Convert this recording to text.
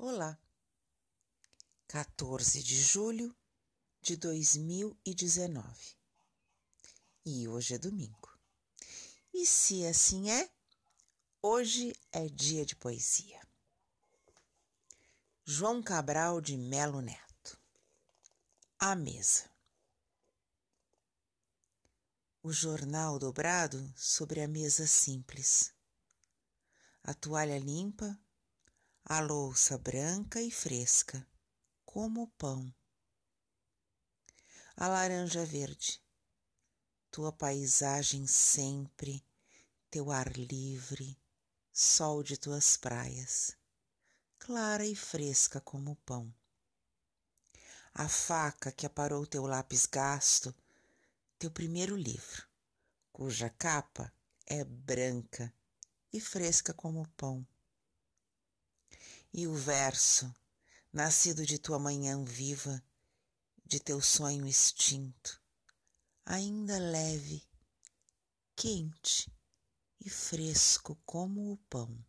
Olá, 14 de julho de 2019 e hoje é domingo. E se assim é, hoje é dia de poesia. João Cabral de Melo Neto. A mesa. O jornal dobrado sobre a mesa simples. A toalha limpa a louça branca e fresca, como o pão. A laranja verde, tua paisagem sempre, teu ar livre, sol de tuas praias, clara e fresca como o pão. A faca que aparou teu lápis gasto, teu primeiro livro, cuja capa é branca e fresca como o pão e o verso, nascido de tua manhã viva, de teu sonho extinto, ainda leve, quente e fresco como o pão.